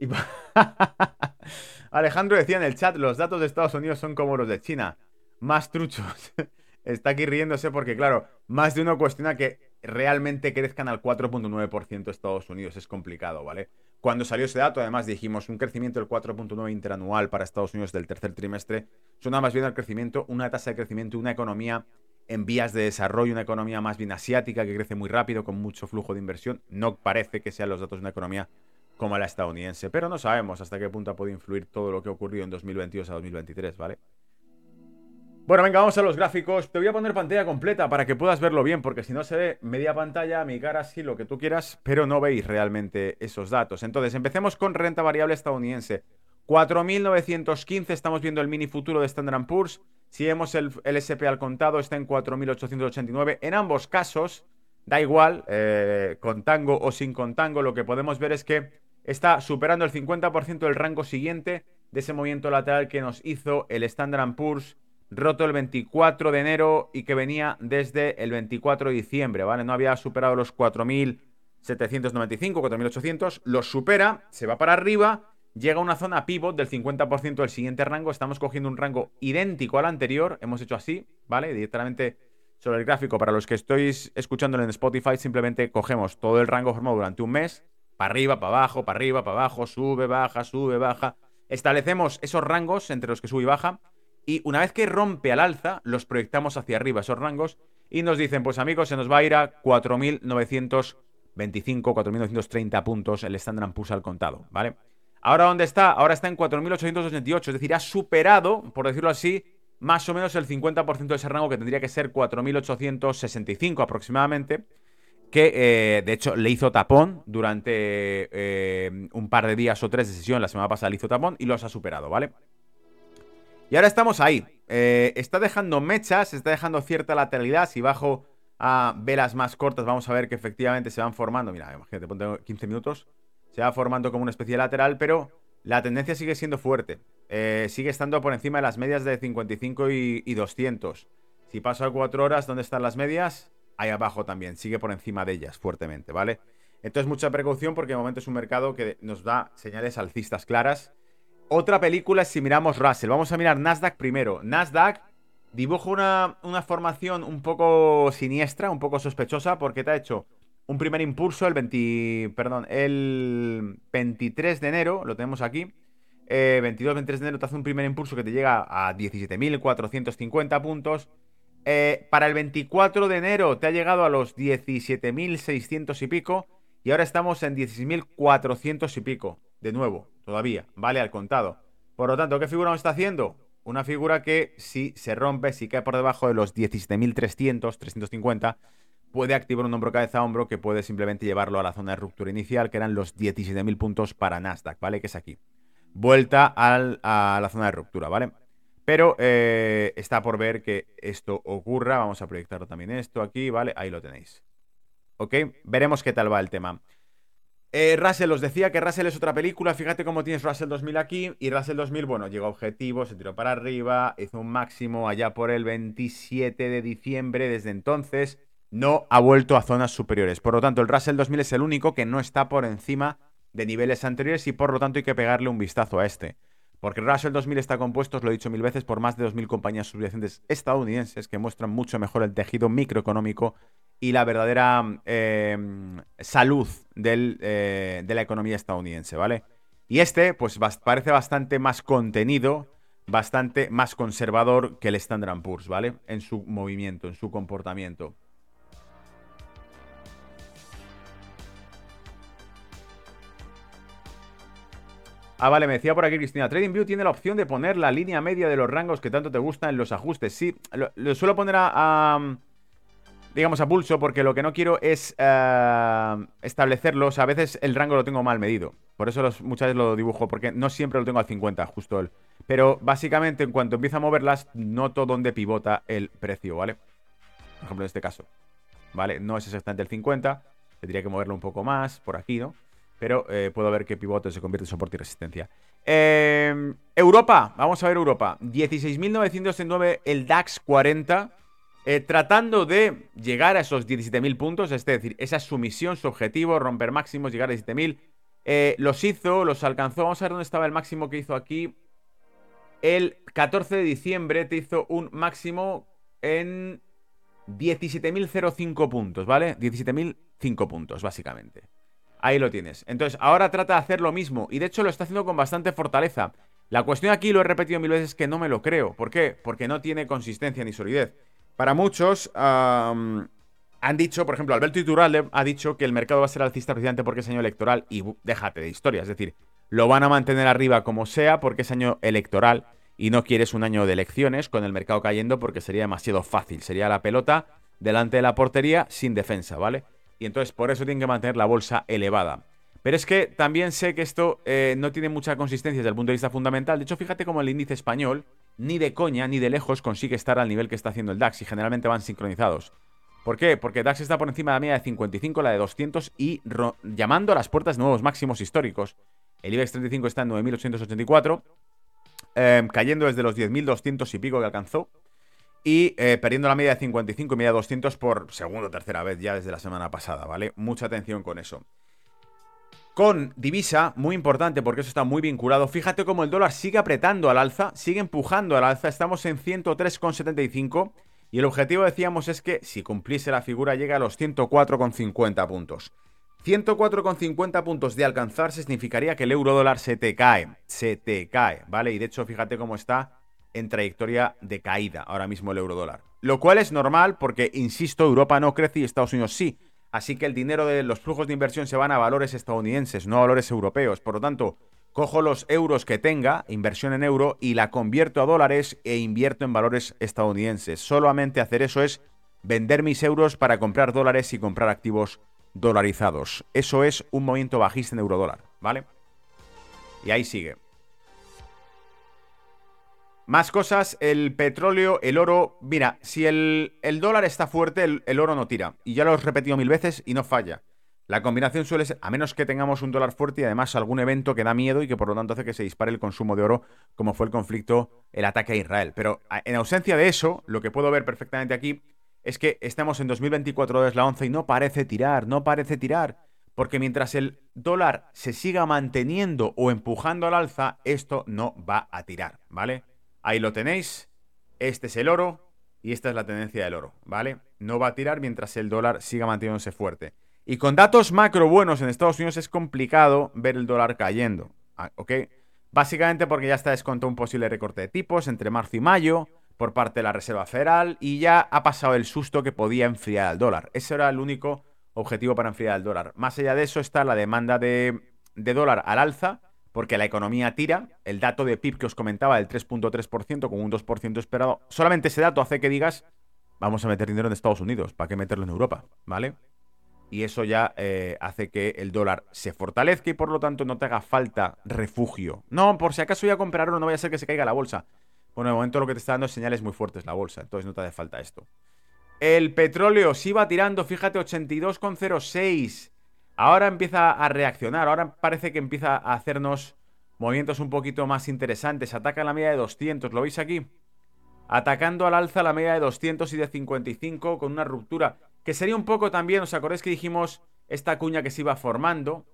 Alejandro decía en el chat, los datos de Estados Unidos son como los de China, más truchos. Está aquí riéndose porque, claro, más de uno cuestiona que realmente crezcan al 4.9% Estados Unidos. Es complicado, ¿vale? Cuando salió ese dato, además dijimos un crecimiento del 4.9 interanual para Estados Unidos del tercer trimestre. Suena más bien al crecimiento, una tasa de crecimiento, una economía en vías de desarrollo, una economía más bien asiática que crece muy rápido, con mucho flujo de inversión. No parece que sean los datos de una economía como la estadounidense, pero no sabemos hasta qué punto puede influir todo lo que ha ocurrido en 2022 a 2023, ¿vale? Bueno, venga, vamos a los gráficos. Te voy a poner pantalla completa para que puedas verlo bien, porque si no se ve media pantalla, mi cara sí, lo que tú quieras, pero no veis realmente esos datos. Entonces, empecemos con renta variable estadounidense. 4.915, estamos viendo el mini futuro de Standard Poor's. Si vemos el, SP al contado, está en 4.889. En ambos casos, da igual, eh, con tango o sin contango, lo que podemos ver es que está superando el 50% del rango siguiente de ese movimiento lateral que nos hizo el Standard Poor's roto el 24 de enero y que venía desde el 24 de diciembre, ¿vale? No había superado los 4.795, 4.800, los supera, se va para arriba, llega a una zona pivot del 50% del siguiente rango, estamos cogiendo un rango idéntico al anterior, hemos hecho así, ¿vale? Directamente sobre el gráfico, para los que estéis escuchándolo en Spotify, simplemente cogemos todo el rango formado durante un mes, para arriba, para abajo, para arriba, para abajo, sube, baja, sube, baja. Establecemos esos rangos entre los que sube y baja y una vez que rompe al alza, los proyectamos hacia arriba esos rangos y nos dicen, pues amigos, se nos va a ir a 4.925, 4.930 puntos el Standard Poor's al contado, ¿vale? Ahora, ¿dónde está? Ahora está en 4.888, es decir, ha superado, por decirlo así, más o menos el 50% de ese rango que tendría que ser 4.865 aproximadamente, que eh, de hecho le hizo tapón durante eh, un par de días o tres de sesión, la semana pasada le hizo tapón y los ha superado, ¿vale? Y ahora estamos ahí. Eh, está dejando mechas, está dejando cierta lateralidad. Si bajo a velas más cortas, vamos a ver que efectivamente se van formando. Mira, imagínate, ponte 15 minutos. Se va formando como una especie de lateral, pero la tendencia sigue siendo fuerte. Sigue estando por encima de las medias de 55 y, 200. Si paso a 4 horas, ¿dónde están las medias? Ahí abajo también, sigue por encima de ellas fuertemente, ¿vale? Entonces mucha precaución porque de momento es un mercado que nos da señales alcistas claras otra película es si miramos Russell. Vamos a mirar Nasdaq primero. Nasdaq dibuja una, una, formación un poco siniestra, un poco sospechosa, porque te ha hecho un primer impulso el 20, perdón, el 23 de enero, lo tenemos aquí. 22-23 eh, de enero te hace un primer impulso que te llega a 17.450 puntos. Eh, para el 24 de enero te ha llegado a los 17.600 y pico. Y ahora estamos en 16.400 y pico. De nuevo, todavía, vale al contado. Por lo tanto, ¿qué figura nos está haciendo? Una figura que si se rompe, si cae por debajo de los 17.300, 350, puede activar un hombro cabeza a hombro que puede simplemente llevarlo a la zona de ruptura inicial, que eran los 17.000 puntos para Nasdaq, ¿vale? Que es aquí. vuelta a la zona de ruptura, ¿vale? Pero eh, está por ver que esto ocurra. Vamos a proyectar también esto aquí, ¿vale? Ahí lo tenéis. ¿Ok? Veremos qué tal va el tema. Eh, Russell, os decía que Russell es otra película. Fíjate cómo tienes Russell 2000 aquí. Y Russell 2000, bueno, llegó a objetivo, se tiró para arriba, hizo un máximo allá por el 27 de diciembre. Desde entonces no ha vuelto a zonas superiores. Por lo tanto, el Russell 2000 es el único que no está por encima de niveles anteriores y por lo tanto hay que pegarle un vistazo a este. Porque Russell 2000 está compuesto, os lo he dicho mil veces, por más de 2.000 compañías subyacentes estadounidenses que muestran mucho mejor el tejido microeconómico y la verdadera em, salud eh, de la economía estadounidense, ¿vale? Y este, pues parece bastante más contenido, bastante más conservador que el Standard Poor's, ¿vale? En su movimiento, en su comportamiento. Ah, vale, me decía por aquí Cristina. TradingView tiene la opción de poner la línea media de los rangos que tanto te gustan en los ajustes. Sí, lo, suelo poner a, digamos, a pulso porque lo que no quiero es uh, establecerlo. O sea, a veces el rango lo tengo mal medido. Por eso muchas veces lo dibujo, porque no siempre lo tengo al 50, justo él. Pero básicamente, en cuanto empieza a moverlas, noto dónde pivota el precio, ¿vale? Por ejemplo, en este caso. ¿Vale? No es exactamente el 50. Tendría que moverlo un poco más, por aquí, ¿no? Pero eh, puedo ver que pivote se convierte en soporte y resistencia. Em, Europa, vamos a ver Europa. 16.909 el DAX 40. Eh, tratando de llegar a esos 17.000 puntos, es decir, esa es su misión, su objetivo, romper máximos, llegar a 17.000. Eh, los hizo, los alcanzó. Vamos a ver dónde estaba el máximo que hizo aquí. El 14 de diciembre te hizo un máximo en 17.005 puntos, ¿vale? 17.005 puntos, básicamente. Ahí lo tienes. Entonces, ahora trata de hacer lo mismo. Y de hecho lo está haciendo con bastante fortaleza. La cuestión aquí, lo he repetido mil veces, que no me lo creo. ¿Por qué? Porque no tiene consistencia ni solidez. Para muchos, han dicho, por ejemplo, Alberto Iturralde ha dicho que el mercado va a ser alcista precisamente porque es año electoral. Y déjate de historia. Es decir, lo van a mantener arriba como sea porque es año electoral y no quieres un año de elecciones con el mercado cayendo porque sería demasiado fácil. Sería la pelota delante de la portería sin defensa, ¿vale? Y entonces por eso tienen que mantener la bolsa elevada. Pero es que también sé que esto eh, no tiene mucha consistencia desde el punto de vista fundamental. De hecho, fíjate cómo el índice español, ni de coña, ni de lejos, consigue estar al nivel que está haciendo el DAX y generalmente van sincronizados. ¿Por qué? Porque DAX está por encima de la media de 55, la de 200 y llamando a las puertas nuevos máximos históricos. El IBEX 35 está en 9.884, em, cayendo desde los 10.200 y pico que alcanzó y eh, perdiendo la media de 55 y media de 200 por segunda o tercera vez ya desde la semana pasada, ¿vale? Mucha atención con eso. Con divisa, muy importante porque eso está muy vinculado. Fíjate cómo el dólar sigue apretando al alza, sigue empujando al alza. Estamos en 103,75 y el objetivo, decíamos, es que si cumpliese la figura llega a los 104,50 puntos. 104,50 puntos de alcanzarse significaría que el euro dólar se te cae, se te cae, ¿vale? Y de hecho, fíjate cómo está en trayectoria de caída ahora mismo el euro dólar. Lo cual es normal porque, insisto, Europa no crece y Estados Unidos sí. Así que el dinero de los flujos de inversión se van a valores estadounidenses, no a valores europeos. Por lo tanto, cojo los euros que tenga, inversión en euro, y la convierto a dólares e invierto en valores estadounidenses. Solamente hacer eso es vender mis euros para comprar dólares y comprar activos dolarizados. Eso es un movimiento bajista en euro dólar, ¿vale? Y ahí sigue. Más cosas, el petróleo, el oro. Mira, si el, dólar está fuerte, el, oro no tira. Y ya lo he repetido mil veces y no falla. La combinación suele ser, a menos que tengamos un dólar fuerte y además algún evento que da miedo y que por lo tanto hace que se dispare el consumo de oro, como fue el conflicto, el ataque a Israel. Pero en ausencia de eso, lo que puedo ver perfectamente aquí es que estamos en 2024 desde la 11 y no parece tirar, no parece tirar. Porque mientras el dólar se siga manteniendo o empujando al alza, esto no va a tirar, ¿vale? Ahí lo tenéis. Este es el oro y esta es la tendencia del oro, ¿vale? No va a tirar mientras el dólar siga manteniéndose fuerte. Y con datos macro buenos en Estados Unidos es complicado ver el dólar cayendo, ah, ¿ok? Básicamente porque ya está descontado un posible recorte de tipos entre marzo y mayo por parte de la Reserva Federal y ya ha pasado el susto que podía enfriar al dólar. Ese era el único objetivo para enfriar al dólar. Más allá de eso está la demanda de, de dólar al alza porque la economía tira. El dato de PIB que os comentaba del 3.3% con un 2% esperado, solamente ese dato hace que digas, vamos a meter dinero en Estados Unidos, ¿para qué meterlo en Europa? ¿Vale? y eso ya eh, hace que el dólar se fortalezca y por lo tanto no te haga falta refugio. No, por si acaso voy a comprar oro, no vaya a ser que se caiga la bolsa. Bueno, de momento lo que te está dando es señales muy fuertes la bolsa, entonces no te hace falta esto. El petróleo sí va tirando, fíjate, 82,06. Ahora empieza a reaccionar, ahora parece que empieza a hacernos movimientos un poquito más interesantes. Ataca la media de 200, ¿lo veis aquí? Atacando al alza la media de 200 y de 55 con una ruptura que sería un poco también, ¿os acordáis que dijimos esta cuña que se iba formando?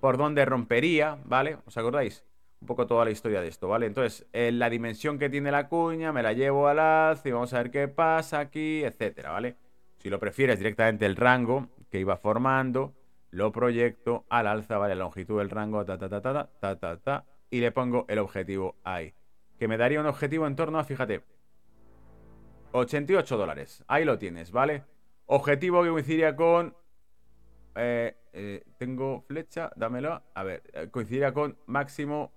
Por donde rompería, ¿vale? ¿Os acordáis? Un poco toda la historia de esto, ¿vale? Entonces, eh, la dimensión que tiene la cuña, me la llevo al alza y vamos a ver qué pasa aquí, etcétera, ¿vale? Si lo prefieres directamente el rango que iba formando, lo proyecto al alza, ¿vale? La longitud del rango, ta, ta, ta, ta, ta, ta, ta, y le pongo el objetivo ahí. Que me daría un objetivo en torno a, fíjate, 88 dólares. Ahí lo tienes, ¿vale? Objetivo que coincidiría con... Eh, eh, tengo flecha, dámelo. A ver, eh, coincidiría con máximo...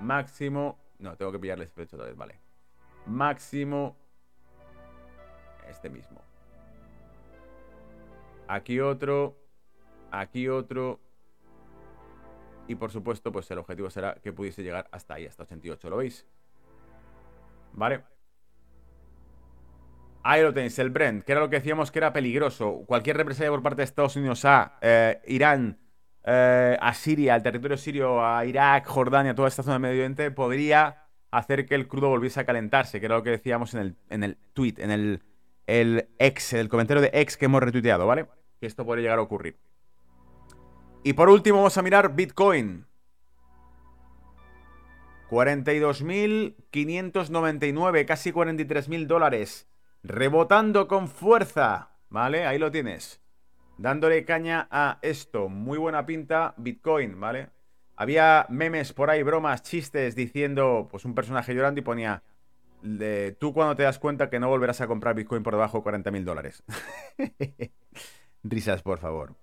Máximo... No, tengo que pillarle flecha otra vez, vale. Máximo... Este mismo. Aquí otro. Aquí otro. Y por supuesto, pues el objetivo será que pudiese llegar hasta ahí, hasta 88. ¿Lo veis? ¿Vale? Ahí lo tenéis, el Brent, que era lo que decíamos que era peligroso. Cualquier represalia por parte de Estados Unidos a eh, Irán, eh, a Siria, al territorio sirio, a Irak, Jordania, toda esta zona del Medio Oriente, podría hacer que el crudo volviese a calentarse, que era lo que decíamos en el, en el tweet, en el, el ex, el comentario de ex que hemos retuiteado, ¿vale? Que esto podría llegar a ocurrir. Y por último vamos a mirar Bitcoin. 42.599, casi 43.000 dólares. Rebotando con fuerza. ¿Vale? Ahí lo tienes. Dándole caña a esto. Muy buena pinta. Bitcoin, ¿vale? Había memes por ahí, bromas, chistes, diciendo, pues un personaje llorando y ponía, de, tú cuando te das cuenta que no volverás a comprar Bitcoin por debajo de 40 mil dólares. Risas, por favor.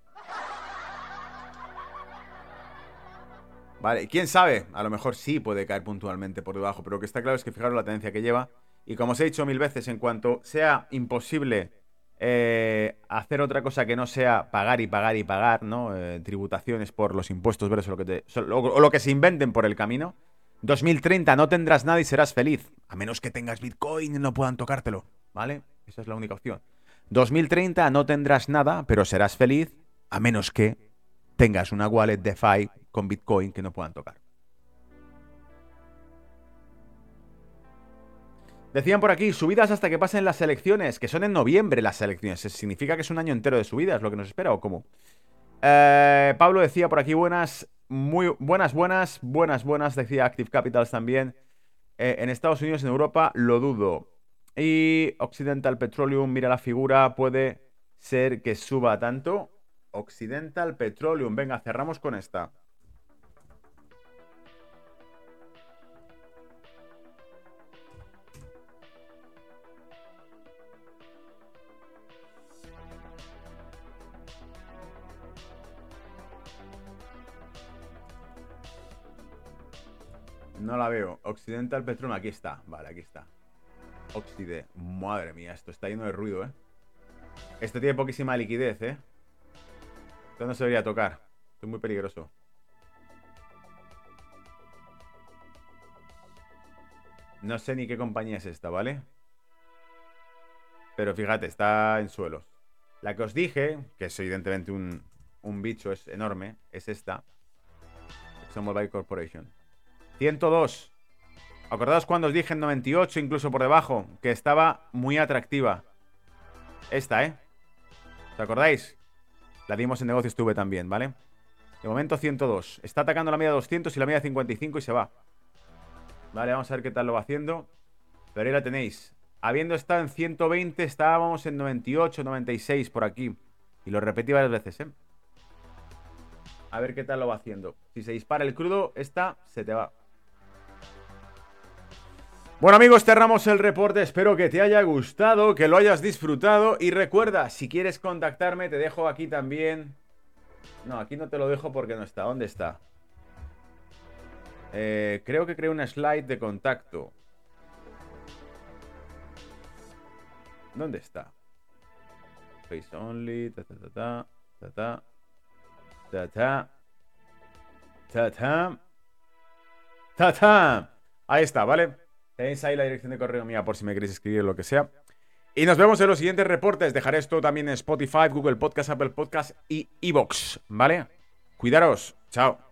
Vale, quién sabe, a lo mejor sí puede caer puntualmente por debajo, pero lo que está claro es que fijaros la tendencia que lleva y como os he dicho mil veces, en cuanto sea imposible eh, hacer otra cosa que no sea pagar y pagar y pagar, ¿no? Eh, tributaciones por los impuestos verdes o lo, que o lo que se inventen por el camino. 2030 no tendrás nada y serás feliz. A menos que tengas Bitcoin y no puedan tocártelo. ¿Vale? Esa es la única opción. 2030 no tendrás nada, pero serás feliz. A menos que tengas una wallet DeFi con Bitcoin que no puedan tocar. Decían por aquí, subidas hasta que pasen las elecciones, que son en noviembre las elecciones. ¿Significa que es un año entero de subidas lo que nos espera o cómo? Eh, Pablo decía por aquí, buenas, muy buenas, buenas, buenas, buenas, decía Active Capitals también. Eh, en Estados Unidos, en Europa, lo dudo. Y Occidental Petroleum, mira la figura, puede ser que suba tanto. Occidental Petroleum, venga, cerramos con esta. No la veo. Occidental Petroleum, aquí está. Vale, aquí está. Oxide. Madre mía, esto está lleno de ruido, ¿eh? Esto tiene poquísima liquidez, ¿eh? Esto no se debería tocar. Esto es muy peligroso. No sé ni qué compañía es esta, ¿vale? Pero fíjate, está en suelos. La que os dije, que es evidentemente un, un bicho, es enorme, es esta. Mobile Corporation. 102. ¿Acordaos cuando os dije en 98, incluso por debajo, que estaba muy atractiva? Esta, ¿eh? ¿Os acordáis? La dimos en negocio estuve también, ¿vale? De momento 102. Está atacando la media de 200 y la media de 55 y se va. Vale, vamos a ver qué tal lo va haciendo. Pero ahí la tenéis. Habiendo estado en 120, estábamos en 98, 96 por aquí. Y lo repetí varias veces, ¿eh? A ver qué tal lo va haciendo. Si se dispara el crudo, esta se te va. Bueno amigos, cerramos el reporte, espero que te haya gustado, que lo hayas disfrutado y recuerda, si quieres contactarme te dejo aquí también... No, aquí no te lo dejo porque no está, ¿dónde está? Eh, creo que creo una slide de contacto. ¿Dónde está? face only, ta ta ta, ta ta, ta ta, ta ta, ta ta. Ahí está, ¿vale? Tenéis ahí la dirección de correo mía por si me queréis escribir lo que sea. Y nos vemos en los siguientes reportes. Dejaré esto también en Spotify, Google Podcast, Apple Podcast y Evox, ¿vale? Cuidaros. Chao.